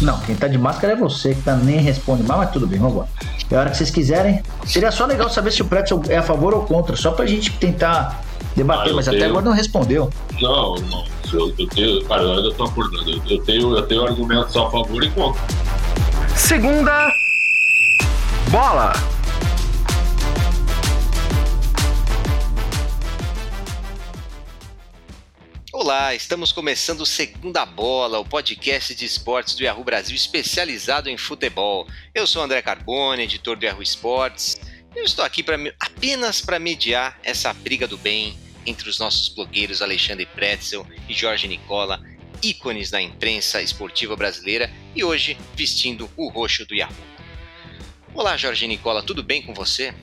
Não, quem tá de máscara é você, que tá nem responde mais, mas tudo bem, vamos lá. É a hora que vocês quiserem. Seria só legal saber se o Pretzel é a favor ou contra, só pra gente tentar debater, ah, mas tenho... até agora não respondeu. Não, não. Eu, eu tenho. Cara, eu ainda tô acordando. Eu tenho, eu tenho argumentos a favor e contra. Segunda bola. Olá, estamos começando o Segunda Bola, o podcast de esportes do Yahoo Brasil especializado em futebol. Eu sou André Carbone, editor do Yahoo Esportes. Eu estou aqui pra, apenas para mediar essa briga do bem entre os nossos blogueiros Alexandre Pretzel e Jorge Nicola, ícones da imprensa esportiva brasileira e hoje vestindo o roxo do Yahoo. Olá, Jorge Nicola, tudo bem com você?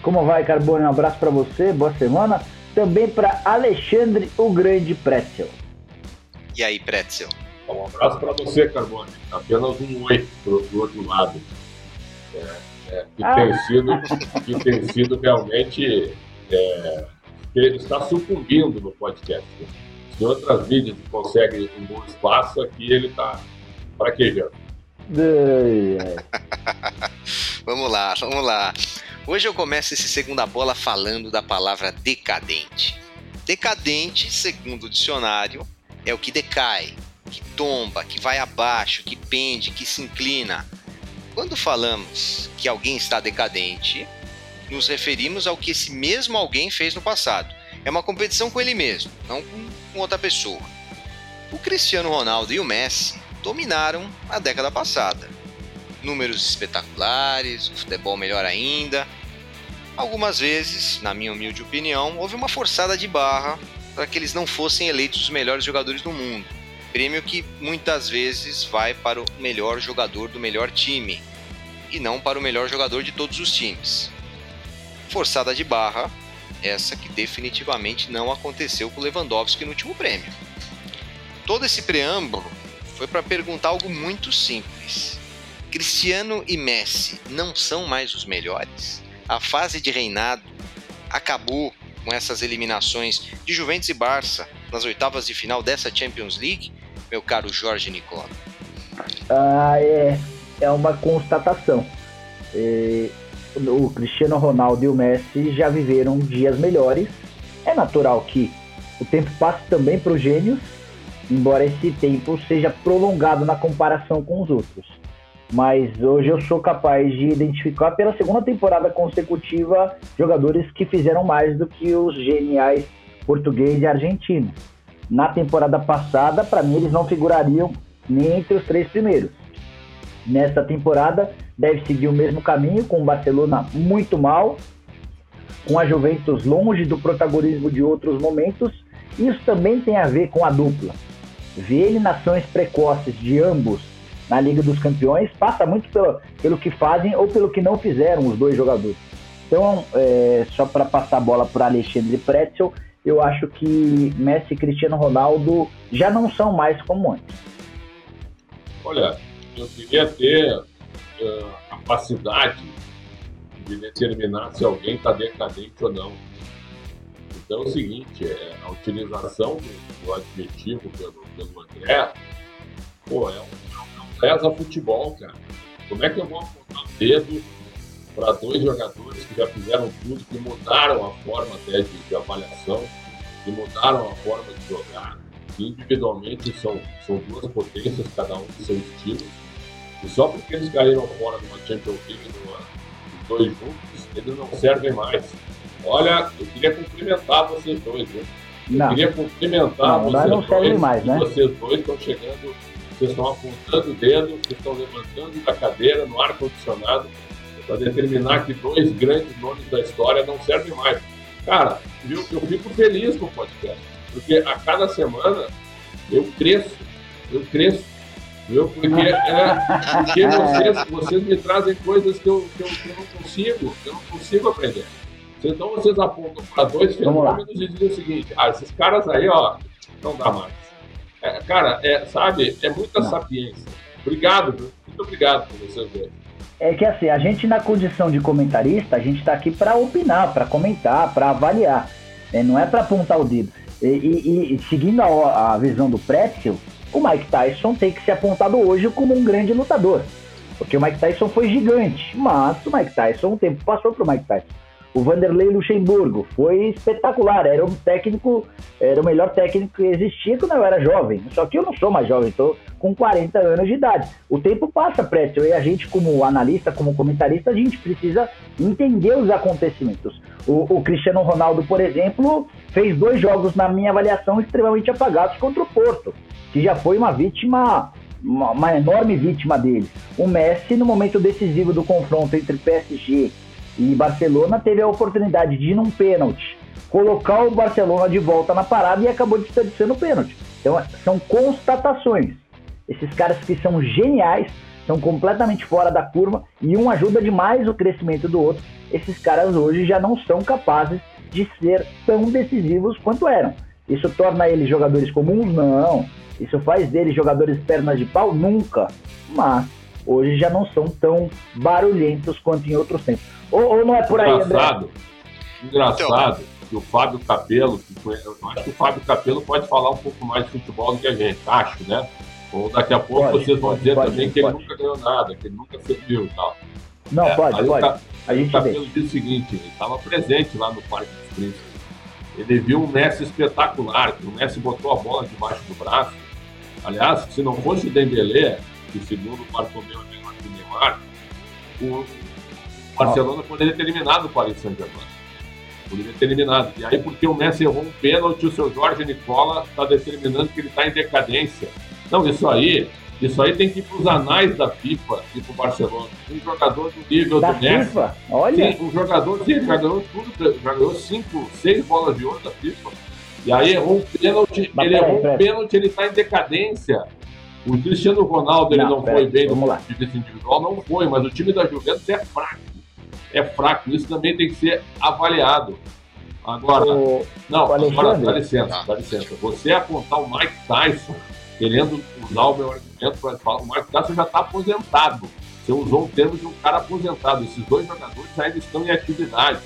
Como vai, Carbone? Um abraço para você, boa semana também para Alexandre o Grande Pretzel. E aí, Pretzel? Um abraço para você, Carbone. Apenas um oi pro, pro outro lado. É, é, que, ah. tem sido, que tem sido realmente. É, está sucumbindo no podcast. Se outras mídias conseguem um bom espaço, aqui ele está fraquejando. vamos lá, vamos lá. Hoje eu começo esse segunda bola falando da palavra decadente. Decadente, segundo o dicionário, é o que decai, que tomba, que vai abaixo, que pende, que se inclina. Quando falamos que alguém está decadente, nos referimos ao que esse mesmo alguém fez no passado. É uma competição com ele mesmo, não com outra pessoa. O Cristiano Ronaldo e o Messi dominaram a década passada números espetaculares, o futebol melhor ainda. Algumas vezes, na minha humilde opinião, houve uma forçada de barra para que eles não fossem eleitos os melhores jogadores do mundo. Prêmio que muitas vezes vai para o melhor jogador do melhor time e não para o melhor jogador de todos os times. Forçada de barra, essa que definitivamente não aconteceu com Lewandowski no último prêmio. Todo esse preâmbulo foi para perguntar algo muito simples. Cristiano e Messi não são mais os melhores? A fase de reinado acabou com essas eliminações de Juventus e Barça nas oitavas de final dessa Champions League, meu caro Jorge Nicola? Ah, é, é uma constatação. É, o Cristiano Ronaldo e o Messi já viveram dias melhores. É natural que o tempo passe também para os gênios, embora esse tempo seja prolongado na comparação com os outros mas hoje eu sou capaz de identificar pela segunda temporada consecutiva jogadores que fizeram mais do que os geniais português e argentino. Na temporada passada, para mim, eles não figurariam nem entre os três primeiros. Nesta temporada, deve seguir o mesmo caminho, com o Barcelona muito mal, com a Juventus longe do protagonismo de outros momentos. Isso também tem a ver com a dupla. Ver eliminações precoces de ambos na Liga dos Campeões passa muito pelo, pelo que fazem ou pelo que não fizeram os dois jogadores. Então, é, só para passar a bola para Alexandre Pretzel, eu acho que Messi e Cristiano Ronaldo já não são mais como antes. Olha, eu queria ter uh, capacidade de determinar se alguém está decadente ou não. Então é o seguinte, é, a utilização do, do adjetivo pelo, pelo André, pô, é um pesa futebol, cara. Como é que eu vou apontar o dedo para dois jogadores que já fizeram tudo, que mudaram a forma até de, de avaliação, que mudaram a forma de jogar, individualmente são, são duas potências, cada um com seu estilo, e só porque eles caíram fora de uma Champions League os dois juntos, eles não servem mais. Olha, eu queria cumprimentar vocês dois, viu? Eu não. queria cumprimentar não, vocês não dois. Mais, né? Vocês dois estão chegando vocês estão apontando o dedo, vocês estão levantando da cadeira no ar-condicionado para determinar que dois grandes nomes da história não servem mais. Cara, eu, eu fico feliz com o podcast, porque a cada semana eu cresço, eu cresço. Viu? Porque, é, porque vocês, vocês me trazem coisas que eu, que, eu, que eu não consigo, que eu não consigo aprender. Então vocês apontam para dois fenômenos e dizem o seguinte, ah, esses caras aí, ó, não dá mais. É, cara, é, sabe, é muita Não. sapiência. Obrigado, muito obrigado por você ver. É que assim, a gente na condição de comentarista, a gente está aqui para opinar, para comentar, para avaliar. É, não é para apontar o dedo. E, e, e seguindo a, a, visão do Pretzel, o Mike Tyson tem que ser apontado hoje como um grande lutador. Porque o Mike Tyson foi gigante, mas o Mike Tyson, o tempo passou para o Mike Tyson. O Vanderlei Luxemburgo foi espetacular, era um técnico, era o melhor técnico que existia quando eu era jovem. Só que eu não sou mais jovem, estou com 40 anos de idade. O tempo passa, Pretzel, e a gente, como analista, como comentarista, a gente precisa entender os acontecimentos. O, o Cristiano Ronaldo, por exemplo, fez dois jogos, na minha avaliação, extremamente apagados contra o Porto, que já foi uma vítima uma, enorme vítima dele. O Messi, no momento decisivo do confronto entre PSG e Barcelona, teve a oportunidade de, num pênalti, colocar o Barcelona de volta na parada e acabou desperdiçando o pênalti. Então, são constatações. Esses caras que são geniais, são completamente fora da curva e um ajuda demais o crescimento do outro. Esses caras hoje já não são capazes de ser tão decisivos quanto eram. Isso torna eles jogadores comuns? Não. Isso faz deles jogadores pernas de pau? Nunca. Mas hoje já não são tão barulhentos quanto em outros tempos. Ou, ou não é por aí, engraçado, André? Engraçado que o Fábio que foi, eu acho que o Fábio Capelo pode falar um pouco mais de futebol do que a gente, acho, né? Ou daqui a pouco pode, vocês vão pode, dizer pode, também que ele nunca ganhou nada, que ele nunca serviu e tal. Não, é, pode, pode. O, a gente o Capelo disse o seguinte, ele estava presente lá no Parque dos Príncipes. Ele viu um Messi espetacular, que o Messi botou a bola debaixo do braço. Aliás, se não fosse o Dembélé, que segundo o Bartomeu é Neymar, o Barcelona poderia ter eliminado o Paris Saint-Germain. Poderia ter eliminado. E aí, porque o Messi errou um pênalti, o seu Jorge Nicola está determinando que ele está em decadência. Não, isso aí, isso aí tem que ir para os anais da FIFA e para o Barcelona. Um jogador do nível da do Messi. FIFA? Olha. Sim, um jogador, sim, já ganhou tudo, já ganhou cinco, seis bolas de ouro da FIFA. E aí errou um pênalti, Mas ele errou um pênalti, ele está em decadência. O Cristiano Ronaldo ele não, não foi bem no ponto de vista individual, não foi, mas o time da Juventus é fraco. É fraco, isso também tem que ser avaliado. Agora, o... não, o agora, dá licença, dá licença. Você apontar o Mike Tyson, querendo usar o meu argumento para falar, o Mike Tyson já está aposentado. Você usou o termo de um cara aposentado. Esses dois jogadores ainda estão em atividade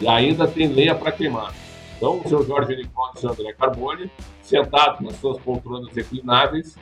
e ainda tem lenha para queimar. Então, o seu Jorge Nicola e o seu André Carbone, sentados nas suas poltronas reclináveis,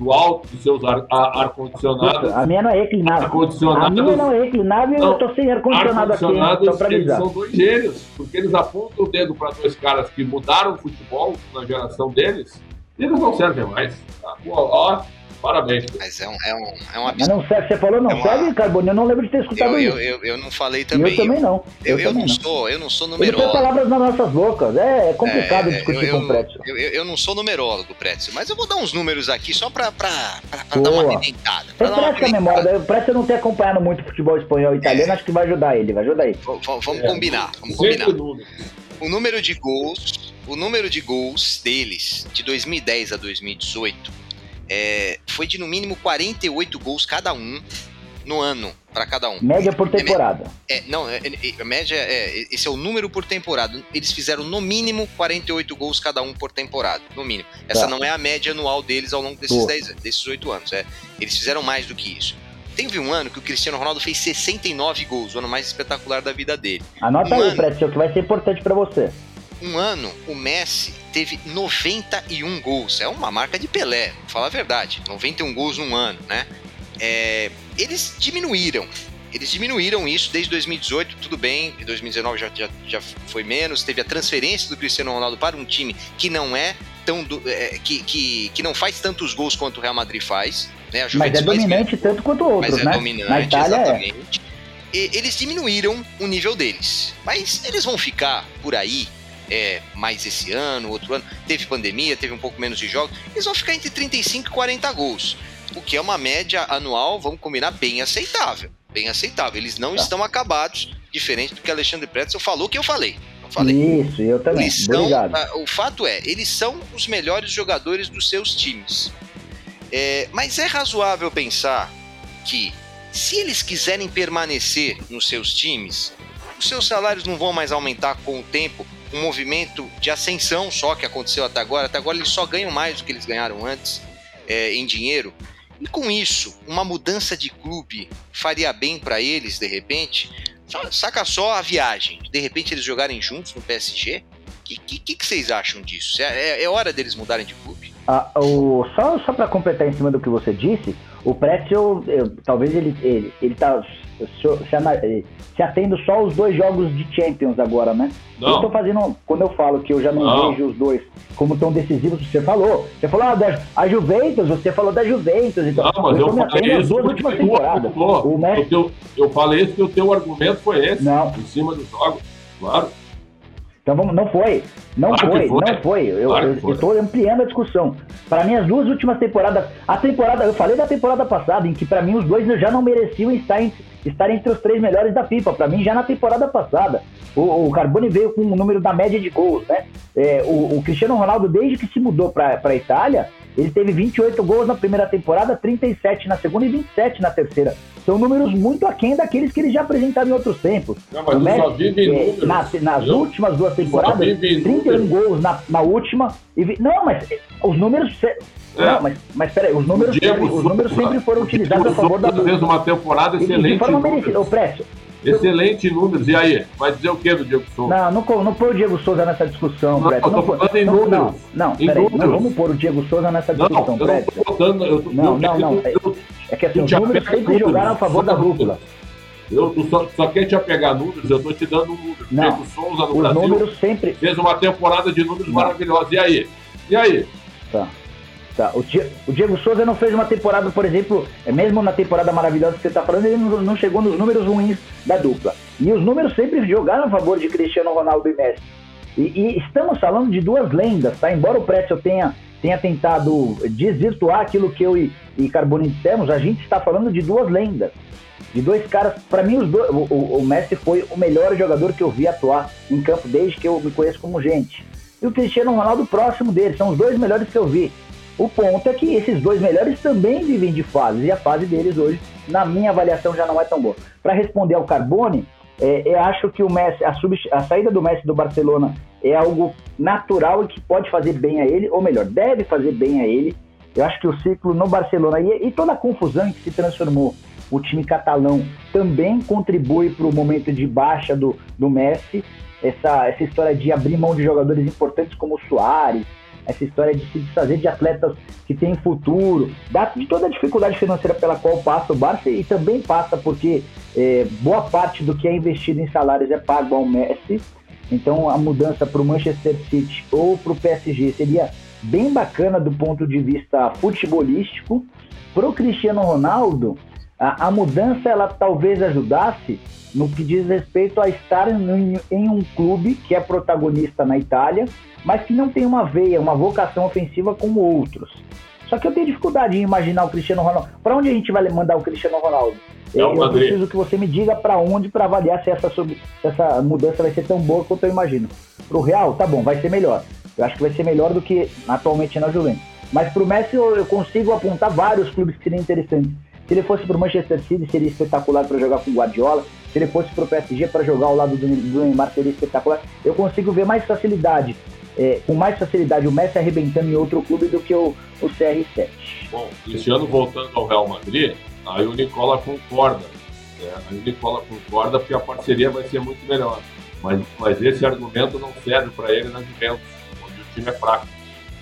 do alto dos seus ar-condicionados. Ar a minha não é reclinável. A minha não é reclinável e eu tô sem ar-condicionado aqui, só pra Eles são dois gênios, porque eles apontam o dedo para dois caras que mudaram o futebol na geração deles, e eles não servem mais. Tá? Ó, Parabéns. Mas é um, é um, é um absurdo. Mas não serve, você falou não é uma... serve, Carbone? Eu não lembro de ter escutado eu, isso. Eu, eu, eu não falei também. Eu também não. Eu, eu, também não, sou, eu não sou numerólogo. Ele palavras nas nossas bocas. É, é complicado é, discutir com o Pretzel. Eu, eu, não sou numerólogo, Pretzel, mas eu vou dar uns números aqui só pra, pra, pra, pra dar uma alimentada. Refresca a memória. O não tem acompanhado muito futebol espanhol e italiano, é. acho que vai ajudar ele, vai ajudar ele. V vamos combinar, vamos combinar. O número de gols, o número de gols deles de 2010 a 2018 é, foi de no mínimo 48 gols cada um no ano para cada um. Média por temporada. É, não, é, é, média é esse é o número por temporada. Eles fizeram no mínimo 48 gols cada um por temporada, no mínimo. Essa tá. não é a média anual deles ao longo desses 10, desses 8 anos, é. Eles fizeram mais do que isso. Teve um ano que o Cristiano Ronaldo fez 69 gols, o ano mais espetacular da vida dele. Anota um aí, ano... que vai ser importante para você um ano, o Messi teve 91 gols. É uma marca de Pelé, vou falar a verdade. 91 gols num ano, né? É, eles diminuíram. Eles diminuíram isso desde 2018, tudo bem. Em 2019 já, já, já foi menos. Teve a transferência do Cristiano Ronaldo para um time que não é tão. Do, é, que, que, que não faz tantos gols quanto o Real Madrid faz. Né? mas é dominante tanto quanto o outro, mas é né? dominante, Na Itália é. exatamente. É. E, eles diminuíram o nível deles. Mas eles vão ficar por aí é, mais esse ano, outro ano. Teve pandemia, teve um pouco menos de jogos. Eles vão ficar entre 35 e 40 gols. O que é uma média anual, vamos combinar, bem aceitável. Bem aceitável. Eles não tá. estão acabados, diferente do que Alexandre Pretzel falou que eu falei. Não falei. Isso, eu também. Eles são, o fato é, eles são os melhores jogadores dos seus times. É, mas é razoável pensar que se eles quiserem permanecer nos seus times, os seus salários não vão mais aumentar com o tempo, um movimento de ascensão só que aconteceu até agora. Até agora eles só ganham mais do que eles ganharam antes é, em dinheiro. E com isso, uma mudança de clube faria bem para eles, de repente? Saca só a viagem. De repente eles jogarem juntos no PSG? O que, que, que, vocês acham disso? É, é, é hora deles mudarem de clube? Ah, o, só só para completar em cima do que você disse, o Pretzel, eu, talvez ele, ele, ele tá se, se, se, atendo só aos dois jogos de Champions agora, né? Não. Eu tô fazendo, quando eu falo que eu já não, não. vejo os dois como tão decisivos, você falou. Você falou ah, da, a Juventus, você falou da Juventus. Então, não, mas eu, eu falei isso duas últimas temporadas. O Messi... teu, eu falei isso que o teu argumento foi esse, não. em cima dos jogos, claro. Então vamos, não foi. Não claro foi, foi, não foi. Eu claro estou ampliando a discussão. Para mim, as duas últimas temporadas. A temporada, eu falei da temporada passada, em que para mim os dois já não mereciam estar, em, estar entre os três melhores da FIFA. Para mim, já na temporada passada. O, o Carbone veio com o número da média de gols, né? É, o, o, Cristiano Ronaldo, desde que se mudou para a Itália, ele teve 28 gols na primeira temporada, 37 na segunda e 27 na terceira. São números muito aquém daqueles que ele já apresentava em outros tempos. Não, mas o Messi, só vive em é, nas, nas últimas duas temporadas, 31 gols na, na última. E vi, não, mas os números. É. Não, mas, mas peraí, os números, sempre, os números sempre foram utilizados a favor da. fez uma temporada excelente. De forma merecida. Précio, Excelente números. E aí? Vai dizer o que do Diego Souza? Não, não, não põe o Diego Souza nessa discussão, não, Eu tô falando em números. Não, não, peraí, não vamos pôr o Diego Souza nessa discussão, não, eu Não, botando, eu não, não, não. É, é que assim, os números sempre jogaram a favor da dupla. Eu, só, só quer te apegar números, eu tô te dando um número. Não, Diego Souza no Brasil números sempre... fez uma temporada de números maravilhosos. E aí? E aí? Tá. Tá. O, o, Diego Souza não fez uma temporada, por exemplo, é mesmo na temporada maravilhosa que você está falando, ele não, não, chegou nos números ruins da dupla. E os números sempre jogaram a favor de Cristiano Ronaldo e Messi. E, e estamos falando de duas lendas, tá? Embora o Pretzel tenha, tenha tentado desvirtuar aquilo que eu e, e Carboni dissemos, a gente está falando de duas lendas. De dois caras, para mim, os dois, o, o, o Messi foi o melhor jogador que eu vi atuar em campo desde que eu me conheço como gente. E o Cristiano Ronaldo próximo dele, são os dois melhores que eu vi. O ponto é que esses dois melhores também vivem de fases, e a fase deles hoje, na minha avaliação, já não é tão boa. Para responder ao Carbone, é, eu acho que o Messi, a, sub, a saída do Messi do Barcelona é algo natural e que pode fazer bem a ele, ou melhor, deve fazer bem a ele. Eu acho que o ciclo no Barcelona e, e toda a confusão que se transformou o time catalão também contribui para o momento de baixa do, do Messi. Essa, essa história de abrir mão de jogadores importantes como o Soares, essa história de se desfazer de atletas que têm futuro, de toda a dificuldade financeira pela qual passa o Barça e também passa porque é, boa parte do que é investido em salários é pago ao Messi. Então a mudança para o Manchester City ou para o PSG seria bem bacana do ponto de vista futebolístico. Para o Cristiano Ronaldo, a, a mudança ela talvez ajudasse no que diz respeito a estar em, um clube que é protagonista na Itália, mas que não tem uma veia, uma vocação ofensiva como outros. Só que eu tenho dificuldade em imaginar o Cristiano Ronaldo. Para onde a gente vai mandar o Cristiano Ronaldo? É eu, eu preciso que você me diga para onde para avaliar se essa, se essa mudança vai ser tão boa quanto eu imagino. Para o Real, tá bom, vai ser melhor. Eu acho que vai ser melhor do que atualmente na Juventus. Mas para o Messi eu, eu consigo apontar vários clubes que seriam interessantes. Se ele fosse para o Manchester City, seria espetacular para jogar com o Guardiola. Se ele fosse para o PSG para jogar ao lado do, do Neymar, seria espetacular. Eu consigo ver mais facilidade, é, com mais facilidade, o Messi arrebentando em outro clube do que o, o CR7. Bom, esse ano voltando ao Real Madrid, aí o Nicola concorda. É, aí o Nicola concorda porque a parceria vai ser muito melhor. Mas, mas esse argumento não serve para ele na Juventus, onde o time é fraco.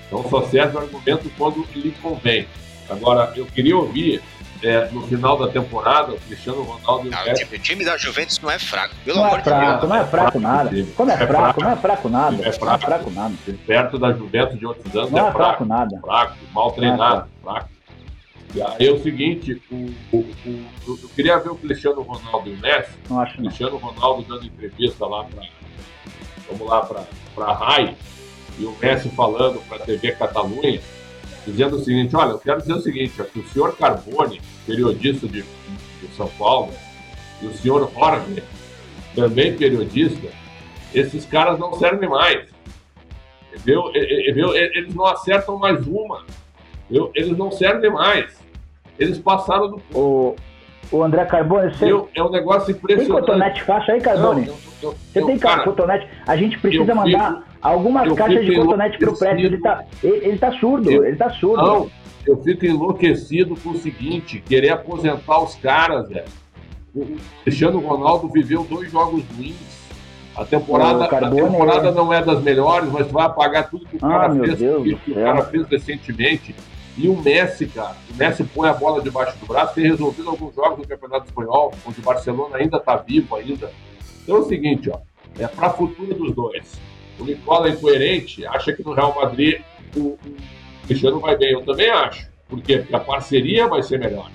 Então só serve o argumento quando lhe convém. Agora, eu queria ouvir é, no final da temporada, o Cristiano Ronaldo. Não, Messi... o time da Juventus não é fraco, pelo não é amor é fraco, de Deus. Não é fraco nada. Como é, é fraco, não é fraco nada. É fraco, não é fraco nada. Perto da Juventus de outros anos não é, é fraco, fraco nada. Fraco, mal treinado, fraco. E aí é o seguinte, o, o, o, eu queria ver o Cristiano Ronaldo e o Messi. Não acho o Cristiano Ronaldo dando entrevista lá para vamos lá para a RAI e o Messi falando para a TV Catalunha dizendo o seguinte: olha, eu quero dizer o seguinte, é que o senhor Carbone, periodista de, de São Paulo, e o senhor Horner, também periodista, esses caras não servem mais. Entendeu? Eles não acertam mais uma. Eles não servem mais. Eles passaram do. O, o André Carbone, você. é um negócio impressionante. Tem cotonete faixa aí, Carbone? Não, eu, eu, você tem cara, cotonete? A gente precisa mandar. Fico, algumas caixas de cotonete pro prédio. Ele tá, ele, ele tá surdo, eu, ele tá surdo. Não, eu fico enlouquecido com o seguinte, querer aposentar os caras, velho. O Cristiano Ronaldo viveu dois jogos ruins. A temporada, a temporada não é das melhores, mas vai apagar tudo que o cara ah, fez, que, que o cara fez recentemente. E o Messi, cara, o Messi põe a bola debaixo do braço, tem resolvido alguns jogos do Campeonato Espanhol, onde o Barcelona ainda está vivo ainda. Então é o seguinte, ó, é para futuro dos dois. O Nicola é incoerente, acha que no Real Madrid o, o Cristiano vai bem. Eu também acho. Por quê? Porque a parceria vai ser melhor.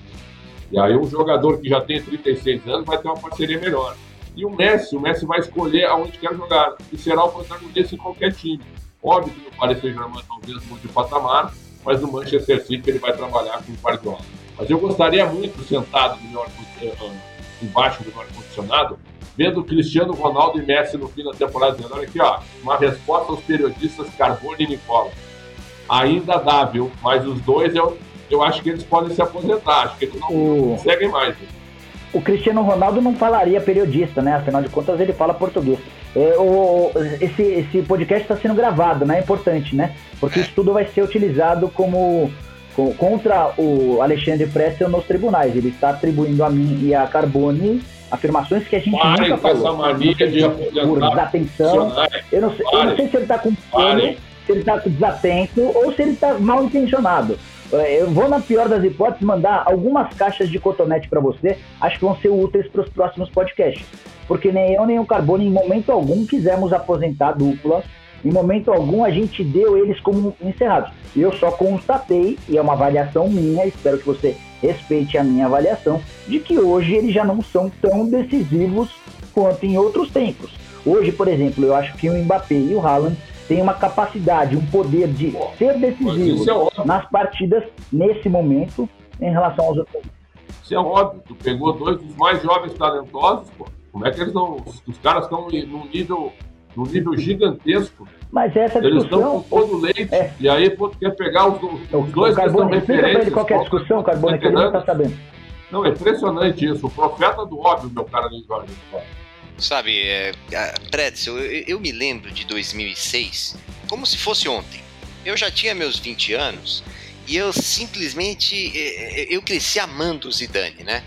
E aí um jogador que já tem 36 anos vai ter uma parceria melhor. E o Messi, o Messi vai escolher aonde quer jogar e será o protagonista em qualquer time. Óbvio que no Paris Saint-Germain talvez mude de patamar, mas no Manchester City ele vai trabalhar com o Guardiola. Mas eu gostaria muito, sentado no meu, embaixo do ar-condicionado, vendo Cristiano Ronaldo e Messi no fim da temporada, dizendo, olha aqui, ó, uma resposta aos periodistas Carbone e Nicola. Ainda dá, viu? Mas os dois, eu, eu acho que eles podem se aposentar, acho que eles não o... conseguem mais. Viu? O Cristiano Ronaldo não falaria periodista, né? Afinal de contas, ele fala português. É, o, esse, esse podcast está sendo gravado, né? É importante, né? Porque isso tudo vai ser utilizado como contra o Alexandre Prestel nos tribunais. Ele está atribuindo a mim e a Carbone afirmações que a gente Pare nunca falou. Essa mania de por desatenção. Eu não, sei, eu não sei se ele está com se ele está desatento ou se ele está mal intencionado. É, eu vou, na pior das hipóteses, mandar algumas caixas de cotonete para você. Acho que vão ser úteis para os próximos podcasts. Porque nem eu nem o Carbone, em momento algum, quisemos aposentar a dupla. Em momento algum, a gente deu eles como encerrados. Eu só constatei, e é uma avaliação minha, espero que você respeite a minha avaliação, de que hoje eles já não são tão decisivos quanto em outros tempos. Hoje, por exemplo, eu acho que o Mbappé e o Haaland têm uma capacidade, um poder de ser decisivos é nas partidas nesse momento em relação aos outros. Isso é óbvio. Tu pegou dois dos mais jovens talentosos, pô. Como é que eles não. Os caras estão num nível num nível gigantesco. Mas essa discussão... Eles estão todo o leite. É. E aí, quer pegar os, os dois que estão referências... Qual é a discussão, Carbone, que ele não está sabendo. Não, é impressionante isso. O profeta do óbvio, meu cara Luiz Jorge. Sabe, é, Pretzel, eu, eu me lembro de 2006 como se fosse ontem. Eu já tinha meus 20 anos e eu simplesmente é, é, eu cresci amando o Zidane, né?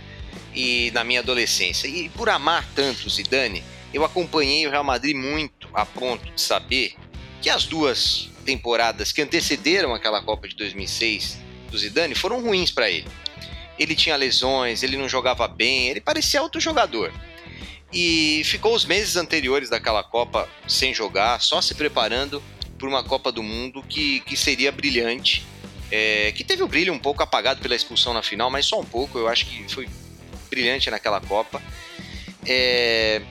E na minha adolescência. E por amar tanto o Zidane, eu acompanhei o Real Madrid muito a ponto de saber que as duas temporadas que antecederam aquela Copa de 2006 do Zidane foram ruins para ele. Ele tinha lesões, ele não jogava bem, ele parecia outro jogador. E ficou os meses anteriores daquela Copa sem jogar, só se preparando para uma Copa do Mundo que, que seria brilhante. É, que teve o brilho um pouco apagado pela expulsão na final, mas só um pouco, eu acho que foi brilhante naquela Copa. É,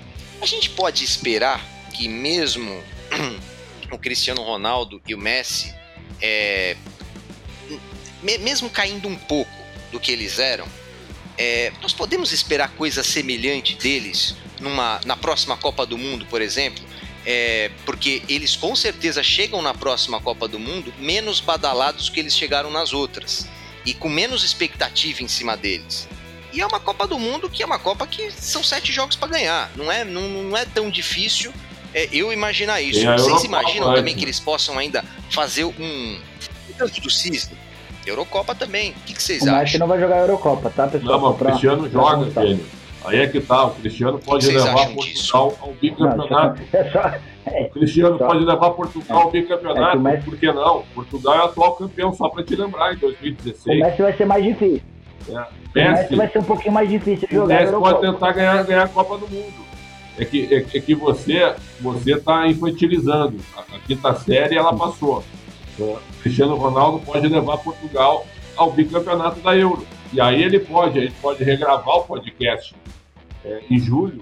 a gente pode esperar que mesmo o Cristiano Ronaldo e o Messi, é, mesmo caindo um pouco do que eles eram, é, nós podemos esperar coisa semelhante deles numa, na próxima Copa do Mundo, por exemplo? É, porque eles com certeza chegam na próxima Copa do Mundo menos badalados que eles chegaram nas outras e com menos expectativa em cima deles. E é uma Copa do Mundo que é uma Copa que são sete jogos para ganhar. Não é, não, não é tão difícil é, eu imaginar isso. Vocês imaginam também que eles possam ainda fazer um. Tanto do Cisne? Eurocopa também. O que, que vocês o acham? que não vai jogar a Eurocopa, tá, pessoal? Não, mas o Cristiano joga, velho. Aí é que tá, o Cristiano pode levar Portugal disso? ao bicampeonato. É só, é, o Cristiano só, pode levar Portugal ao bicampeonato, é Messi, por que não? Portugal é atual campeão, só para te lembrar, em 2016. O Messi vai ser mais difícil. É. Messi, vai ser um pouquinho mais difícil jogar. O Messi pode tentar ganhar, ganhar a Copa do Mundo. É que, é, é que você você está infantilizando. A, a, quinta série ela passou. O Cristiano Ronaldo pode levar Portugal ao bicampeonato da Euro. E aí ele pode, gente pode regravar o podcast é, em julho,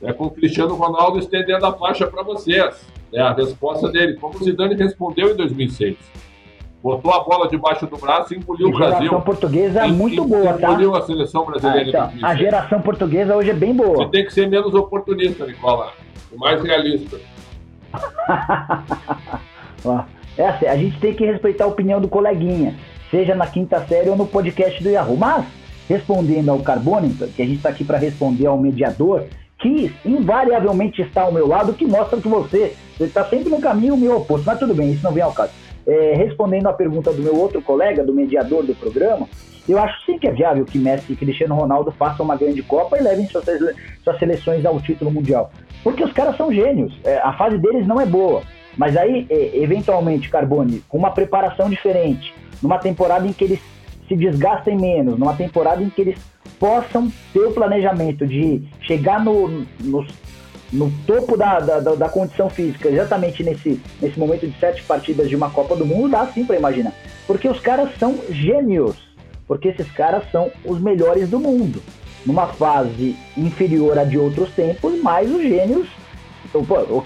é, com o Cristiano Ronaldo estendendo a faixa para vocês. É, a resposta dele, como o Zidane respondeu em 2006 botou a bola debaixo do braço e engoliu o Brasil. A geração portuguesa é muito boa, tá? Engoliu a seleção brasileira. Ah, então, a geração portuguesa hoje é bem boa. Você tem que ser menos oportunista, Nicola, e mais realista. é assim, a gente tem que respeitar a opinião do coleguinha, seja na quinta série ou no podcast do Yahoo. Mas, respondendo ao Carbone, que a gente está aqui para responder ao mediador, que invariavelmente está ao meu lado, que mostra que você está sempre no caminho meu oposto. Mas tudo bem, isso não vem ao caso. É, respondendo a pergunta do meu outro colega, do mediador do programa, eu acho sim que é viável que Messi e Cristiano Ronaldo façam uma grande Copa e levem suas, suas seleções ao título mundial. Porque os caras são gênios. É, a fase deles não é boa. Mas aí, é, eventualmente, Carbone, com uma preparação diferente, numa temporada em que eles se desgastem menos, numa temporada em que eles possam ter o planejamento de chegar no, no, no topo da, da, da, condição física, exatamente nesse, nesse momento de sete partidas de uma Copa do Mundo, dá sim para imaginar. Porque os caras são gênios, porque esses caras são os melhores do mundo. Numa fase inferior a de outros tempos, mas os gênios. Então, pô, o,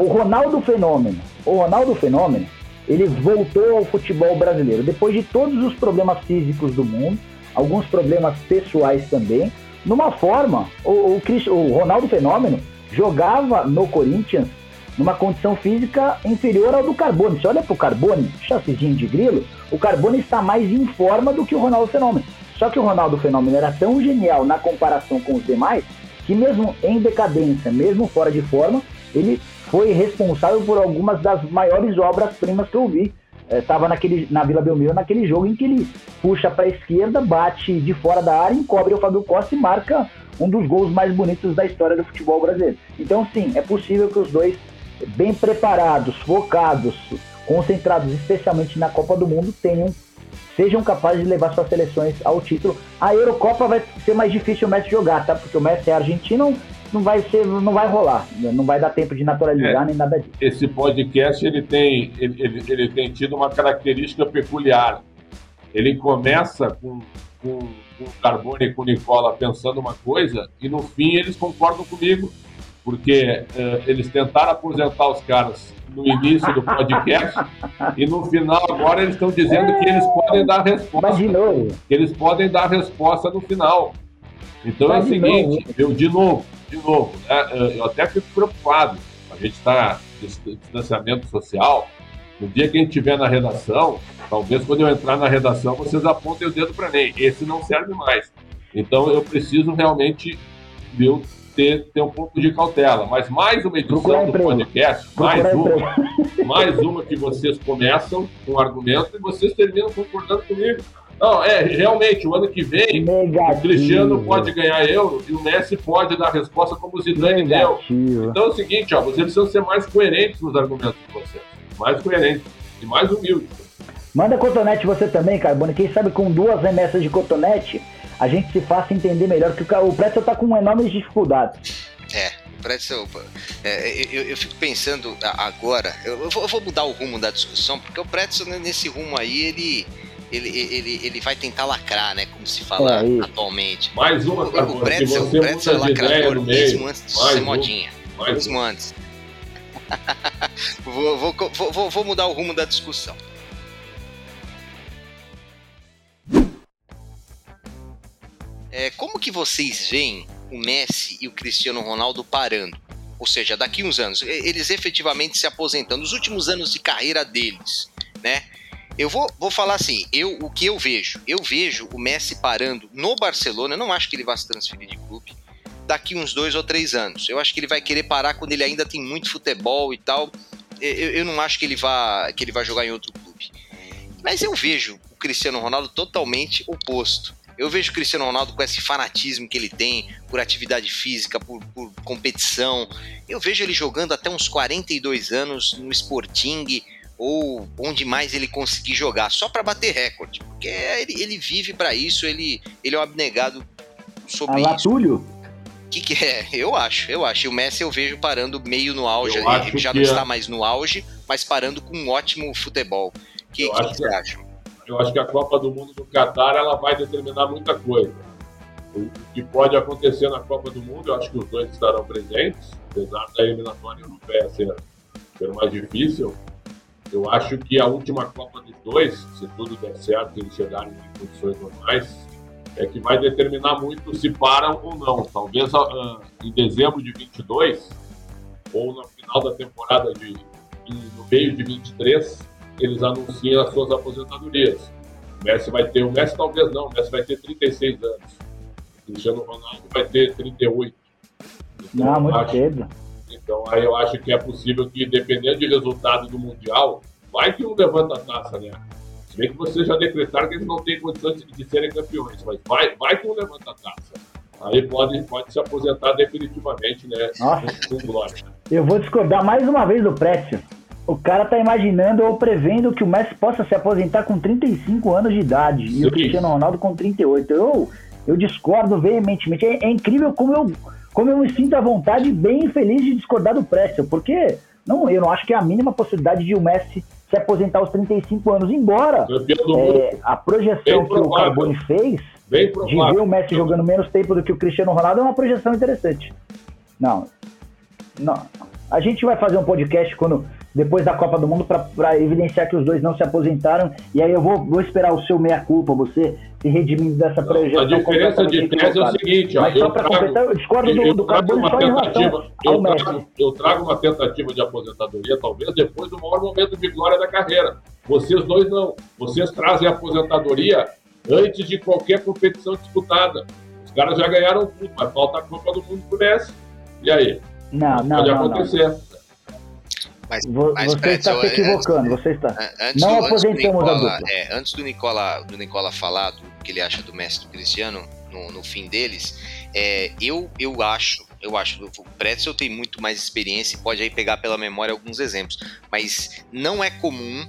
o Ronaldo Fenômeno, o Ronaldo Fenômeno, ele voltou ao futebol brasileiro depois de todos os problemas físicos do mundo, alguns problemas pessoais também. Numa forma, o, o, o Ronaldo Fenômeno jogava no Corinthians numa condição física inferior ao do Carbone. Se olha para o Carbone, chassizinho de grilo, o Carbone está mais em forma do que o Ronaldo Fenômeno. Só que o Ronaldo Fenômeno era tão genial na comparação com os demais que mesmo em decadência, mesmo fora de forma, ele foi responsável por algumas das maiores obras-primas que eu vi. Estava é, na Vila Belmiro naquele jogo em que ele puxa para a esquerda, bate de fora da área, encobre o Fábio Costa e marca um dos gols mais bonitos da história do futebol brasileiro. Então, sim, é possível que os dois, bem preparados, focados, concentrados especialmente na Copa do Mundo, tenham sejam capazes de levar suas seleções ao título. A Eurocopa vai ser mais difícil o Messi jogar, tá? Porque o Messi é argentino, não vai ser, não vai rolar, não vai dar tempo de naturalizar é, nem nada disso. Esse podcast ele tem, ele, ele, ele, tem tido uma característica peculiar. Ele começa com, com, com o Carbone e com o Nicola pensando uma coisa e no fim eles concordam comigo, porque uh, eles tentaram aposentar os caras no início do podcast e no final agora eles estão dizendo que eles podem dar resposta. Novo. Que eles podem dar resposta no final. Então Mas é o seguinte, eu de novo, de novo, né, eu até fico preocupado. A gente está distanciamento social. No dia que a gente estiver na redação, talvez quando eu entrar na redação, vocês apontem o dedo para mim. Esse não serve mais. Então eu preciso realmente eu ter, ter um pouco de cautela. Mas mais uma edição do podcast, mais uma, mais uma que vocês começam com um argumento e vocês terminam concordando comigo. Não, é, realmente, o ano que vem, Negativo. o Cristiano pode ganhar euro e o Messi pode dar a resposta como o Zidane deu. Então é o seguinte, ó, vocês precisam ser mais coerentes nos argumentos de vocês. Mais coerentes e mais humildes. Manda cotonete você também, Carbone. Quem sabe com duas remessas de cotonete a gente se faça entender melhor, porque o Pretzel tá com enormes dificuldades. É, o Pretzel. É, eu, eu, fico pensando agora, eu vou, eu vou mudar o rumo da discussão, porque o Pretzel nesse rumo aí, ele ele, ele, ele vai tentar lacrar, né? Como se fala é atualmente. Mais uma, o, o Pretzel, o Pretzel é lacrador mesmo antes de ser modinha. Mais mesmo um. antes. vou, vou, vou, vou mudar o rumo da discussão. É, como que vocês veem o Messi e o Cristiano Ronaldo parando? Ou seja, daqui uns anos, eles efetivamente se aposentando, os últimos anos de carreira deles, né? Eu vou, vou falar assim, eu, o que eu vejo? Eu vejo o Messi parando no Barcelona, eu não acho que ele vá se transferir de clube daqui uns dois ou três anos. Eu acho que ele vai querer parar quando ele ainda tem muito futebol e tal. Eu, eu não acho que ele vá que ele vai jogar em outro clube. Mas eu vejo o Cristiano Ronaldo totalmente oposto. Eu vejo o Cristiano Ronaldo com esse fanatismo que ele tem por atividade física, por, por competição. Eu vejo ele jogando até uns 42 anos no Sporting, ou onde mais ele conseguir jogar, só para bater recorde. Porque ele, ele vive para isso, ele, ele é um abnegado sobre Alá, isso. Túlio? Que, que é? Eu acho, eu acho. E o Messi eu vejo parando meio no auge. Ele, ele já não é. está mais no auge, mas parando com um ótimo futebol. O que, que, que você acha? Eu acho que a Copa do Mundo do Catar ela vai determinar muita coisa. O que pode acontecer na Copa do Mundo, eu acho que os dois estarão presentes, apesar da eliminatória europeia ser, ser mais difícil eu acho que a última Copa dos dois, se tudo der certo e eles chegarem em condições normais, é que vai determinar muito se param ou não. Talvez uh, em dezembro de 22 ou no final da temporada de no meio de 23 eles anunciem as suas aposentadorias. O Messi vai ter, o Messi talvez não, o Messi vai ter 36 anos. O Cristiano Ronaldo vai ter 38. Então, não, muito acho, cedo. Então aí eu acho que é possível que, dependendo de resultado do Mundial, vai que um levanta a taça, né? Se bem que vocês já decretaram que eles não têm condições de, de serem campeões, mas vai, vai que um levanta a taça. Aí pode, pode se aposentar definitivamente, né? Nossa. Com glória. Eu vou discordar mais uma vez do Précio. O cara tá imaginando ou prevendo que o Messi possa se aposentar com 35 anos de idade e o Sim. Cristiano Ronaldo com 38. Eu, eu discordo veementemente. É, é incrível como eu, como eu me sinto à vontade bem feliz de discordar do Précio, porque não, eu não acho que é a mínima possibilidade de o Messi se aposentar aos 35 anos, embora é, a projeção que o. Carboni fez de ver o Messi jogando menos tempo do que o Cristiano Ronaldo é uma projeção interessante. Não. Não. A gente vai fazer um podcast quando depois da Copa do Mundo para evidenciar que os dois não se aposentaram e aí eu vou, vou esperar o seu meia culpa, você se redimindo dessa projeção. A diferença de tese é o seguinte, ó, Mas só eu para trago- completar, eu discordo do, eu do Carboni uma só em relação eu trago, eu trago uma tentativa de aposentadoria, talvez depois do maior momento de glória da carreira. Vocês dois não. Vocês trazem a aposentadoria antes de qualquer competição disputada. Os caras já ganharam tudo, mas falta a Copa do Mundo pro Messi. E aí? Não, não, Pode não, não. Mas, mas Você está se equivocando, você está. An- Antes Não do, antes do aposentemos a Nicola, dupla. é, antes do Nicola, do Nicola falar do que ele acha do Messi e do Cristiano no, no fim deles, é, eu, eu acho, eu acho, o Pretzel tem muito mais experiência e pode aí pegar pela memória alguns exemplos, mas não é comum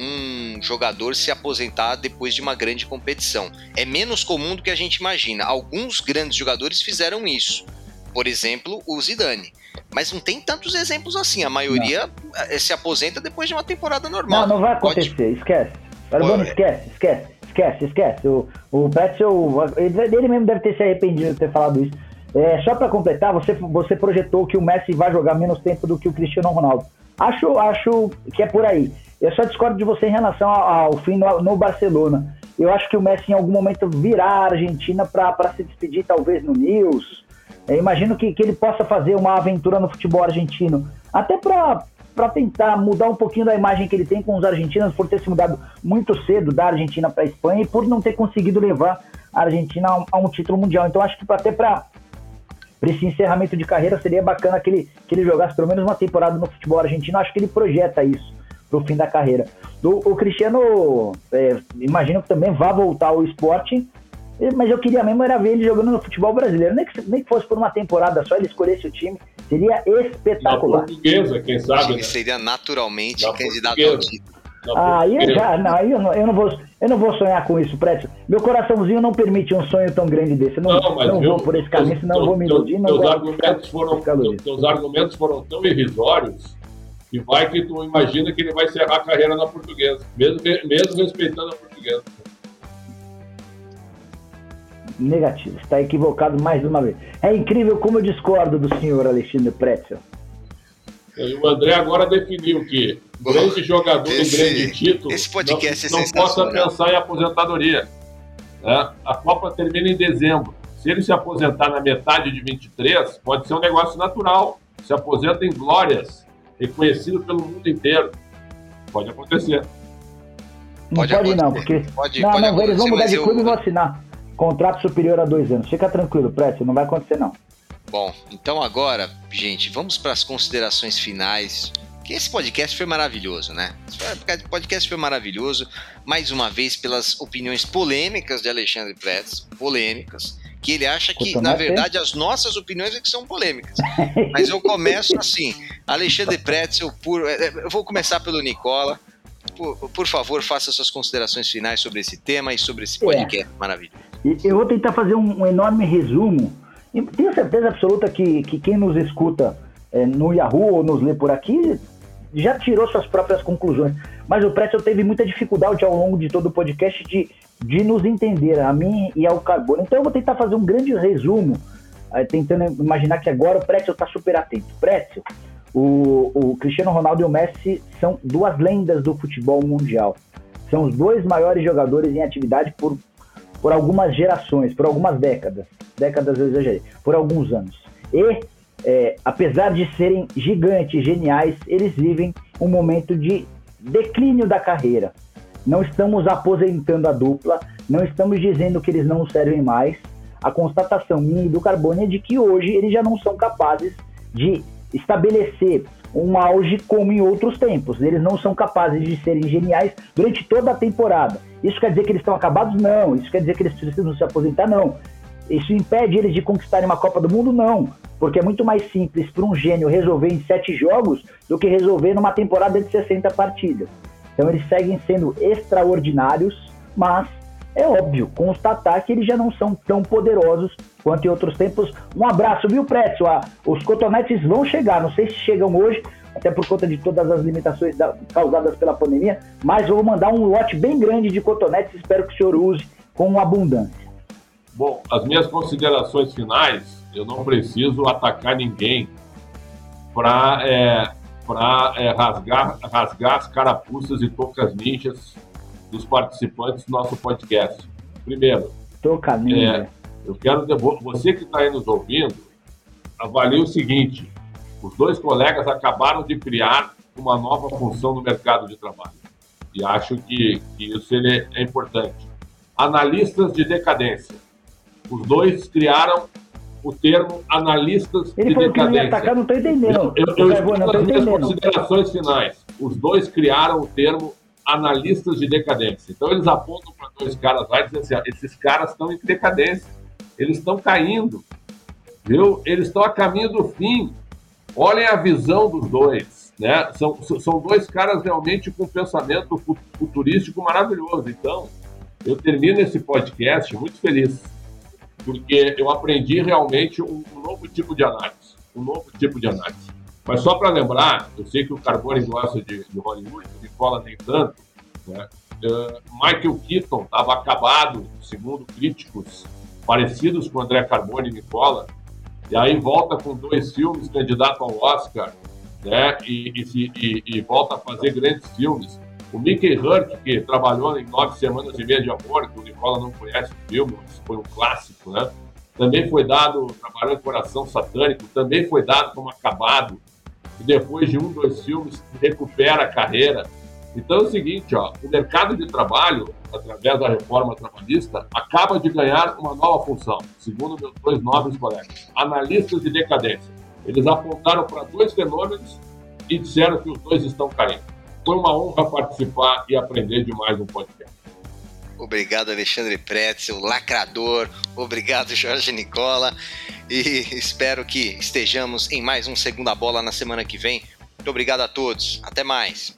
um jogador se aposentar depois de uma grande competição. É menos comum do que a gente imagina. Alguns grandes jogadores fizeram isso. Por exemplo, o Zidane. Mas não tem tantos exemplos assim. A maioria eh, se aposenta depois de uma temporada normal. Não, não vai Pode- acontecer, esquece. Carboni, Pô, é. esquece, esquece, esquece, esquece. O, o Pretzel, ele, ele mesmo deve ter se arrependido de ter falado isso. É, só para completar, você, você projetou que o Messi vai jogar menos tempo do que o Cristiano Ronaldo. Acho, acho que é por aí. Eu só discordo de você em relação ao, ao fim no, no Barcelona. Eu acho que o Messi em algum momento virá a Argentina para se despedir, talvez no News. Imagino que, que ele possa fazer uma aventura no futebol argentino. Até para para tentar mudar um pouquinho da imagem que ele tem com os argentinos por ter se mudado muito cedo da Argentina para a Espanha e por não ter conseguido levar a Argentina a um, a um título mundial. Então acho que até para esse encerramento de carreira seria bacana que ele, que ele jogasse pelo menos uma temporada no futebol argentino. Acho que ele projeta isso para o fim da carreira. O, o Cristiano, é, imagino que também vá voltar ao esporte, mas eu queria mesmo era ver ele jogando no futebol brasileiro. Nem que, nem que fosse por uma temporada só, ele escolhesse o time, seria Na espetacular. portuguesa, quem O sabe, time né? seria naturalmente Na candidato ao título. Na Ah, eu já, não, eu não, eu não vou, eu não vou sonhar com isso, Prédio. Meu coraçãozinho não permite um sonho tão grande desse. Eu não, Não, mas não viu, vou por esse caminho, teus- senão eu vou me teus- iludir. Teus vou argumentos foram teus argumentos foram tão irrisórios que vai que tu imagina que ele vai encerrar a carreira na portuguesa, mesmo, mesmo respeitando a portuguesa. Negativo, está equivocado mais uma vez. É incrível como eu discordo do senhor Alexandre Pretzel. E o André agora definiu que grande jogador Esse- e grande título esse podcast não, é não possa pensar em aposentadoria. né? A Copa termina em dezembro. Se ele se aposentar na metade de 23, pode ser um negócio natural. Se aposenta em glórias, reconhecido pelo mundo inteiro. Pode acontecer. Não Pode pode, não, acontecer. porque. Pode- não, pode não, eles vão mudar de eu- clube e vão assinar. Contrato superior a dois anos. Fica tranquilo, Pretzel, não vai acontecer, não. Bom, então agora, gente, vamos para as considerações finais. Que esse podcast foi maravilhoso, né? Esse podcast foi maravilhoso, mais uma vez pelas opiniões polêmicas de Alexandre Pretz, polêmicas, que ele acha que, na tem- verdade, as nossas opiniões é que são polêmicas. Mas eu começo assim, Alexandre Pretzel, por, eh, eu vou começar pelo Nicola. Por, por favor, faça suas considerações finais sobre esse tema e sobre esse podcast maravilhoso. Eu vou tentar fazer um, um enorme resumo. E tenho certeza absoluta que, que quem nos escuta é, no Yahoo ou nos lê por aqui já tirou suas próprias conclusões. Mas o Pretzel teve muita dificuldade ao longo de todo o podcast de, de nos entender, a mim e ao Carbono. Então eu vou tentar fazer um grande resumo, eh, tentando imaginar que agora o Pretzel está super atento. Pretzel, o, o Cristiano Ronaldo e o Messi são duas lendas do futebol mundial. São os dois maiores jogadores em atividade por por algumas gerações, por algumas décadas. Décadas eu exagerei, por alguns anos. E, é, apesar de serem gigantes, geniais, eles vivem um momento de declínio da carreira. Não estamos aposentando a dupla, não estamos dizendo que eles não servem mais. A constatação minha e do Carbone é de que hoje eles já não são capazes de estabelecer um auge como em outros tempos. Eles não são capazes de serem geniais durante toda a temporada. Isso quer dizer que eles estão acabados? Não. Isso quer dizer que eles precisam se aposentar? Não. Isso impede eles de conquistarem uma Copa do Mundo? Não. Porque é muito mais simples para um gênio resolver em sete jogos do que resolver numa temporada de 60 partidas. Então eles seguem sendo extraordinários, mas é óbvio constatar que eles já não são tão poderosos quanto em outros tempos. Um abraço, viu, Pretzel? Ah, os cotonetes vão chegar, não sei se chegam hoje, até por conta de todas as limitações da, causadas pela pandemia, mas vou mandar um lote bem grande de cotonetes, espero que o senhor use com abundância. Bom, as minhas considerações finais, eu não preciso atacar ninguém para é, é, rasgar, rasgar as carapuças e tocas ninjas dos participantes do nosso podcast. Primeiro. É, eu quero você que está aí nos ouvindo, avalie o seguinte: os dois colegas acabaram de criar uma nova função no mercado de trabalho e acho que, que isso é importante. Analistas de decadência os dois criaram o termo analistas Ele de falou decadência. Que ia atacar, não estou entendendo. Eu, eu, eu não as minhas considerações finais. Os dois criaram o termo analistas de decadência. Então eles apontam para dois caras lá e dizem assim: esses caras estão em decadência, eles estão caindo, viu? Eles estão a caminho do fim. Olhem a visão dos dois, né? São, são dois caras realmente com pensamento futurístico maravilhoso. Então, eu termino esse podcast muito feliz porque eu aprendi realmente um, um novo tipo de análise, um novo tipo de análise. Mas só para lembrar, eu sei que o Carbone gosta de, de Hollywood, o Nicola nem tanto, né? Uh, Michael Keaton estava acabado, segundo críticos parecidos com André Carbone e Nicola, e aí volta com dois filmes candidato ao Oscar, né? E, e, e, e volta a fazer grandes filmes. O Mickey Hurt, que trabalhou em Nove Semanas e Meia de Amor, que o Nicola não conhece o filme, foi um clássico, né? Também foi dado, trabalhou em Coração Satânico, também foi dado como acabado. E depois de um, dois filmes, recupera a carreira. Então é o seguinte, ó, o mercado de trabalho, através da reforma trabalhista, acaba de ganhar uma nova função, segundo meus dois nobres colegas, analistas de decadência. Eles apontaram para dois fenômenos e disseram que os dois estão caindo. Foi uma honra participar e aprender de mais um podcast. Obrigado, Alexandre Pretzel, lacrador. Obrigado, Jorge Nicola. E espero que estejamos em mais um Segunda Bola na semana que vem. Muito obrigado a todos. Até mais.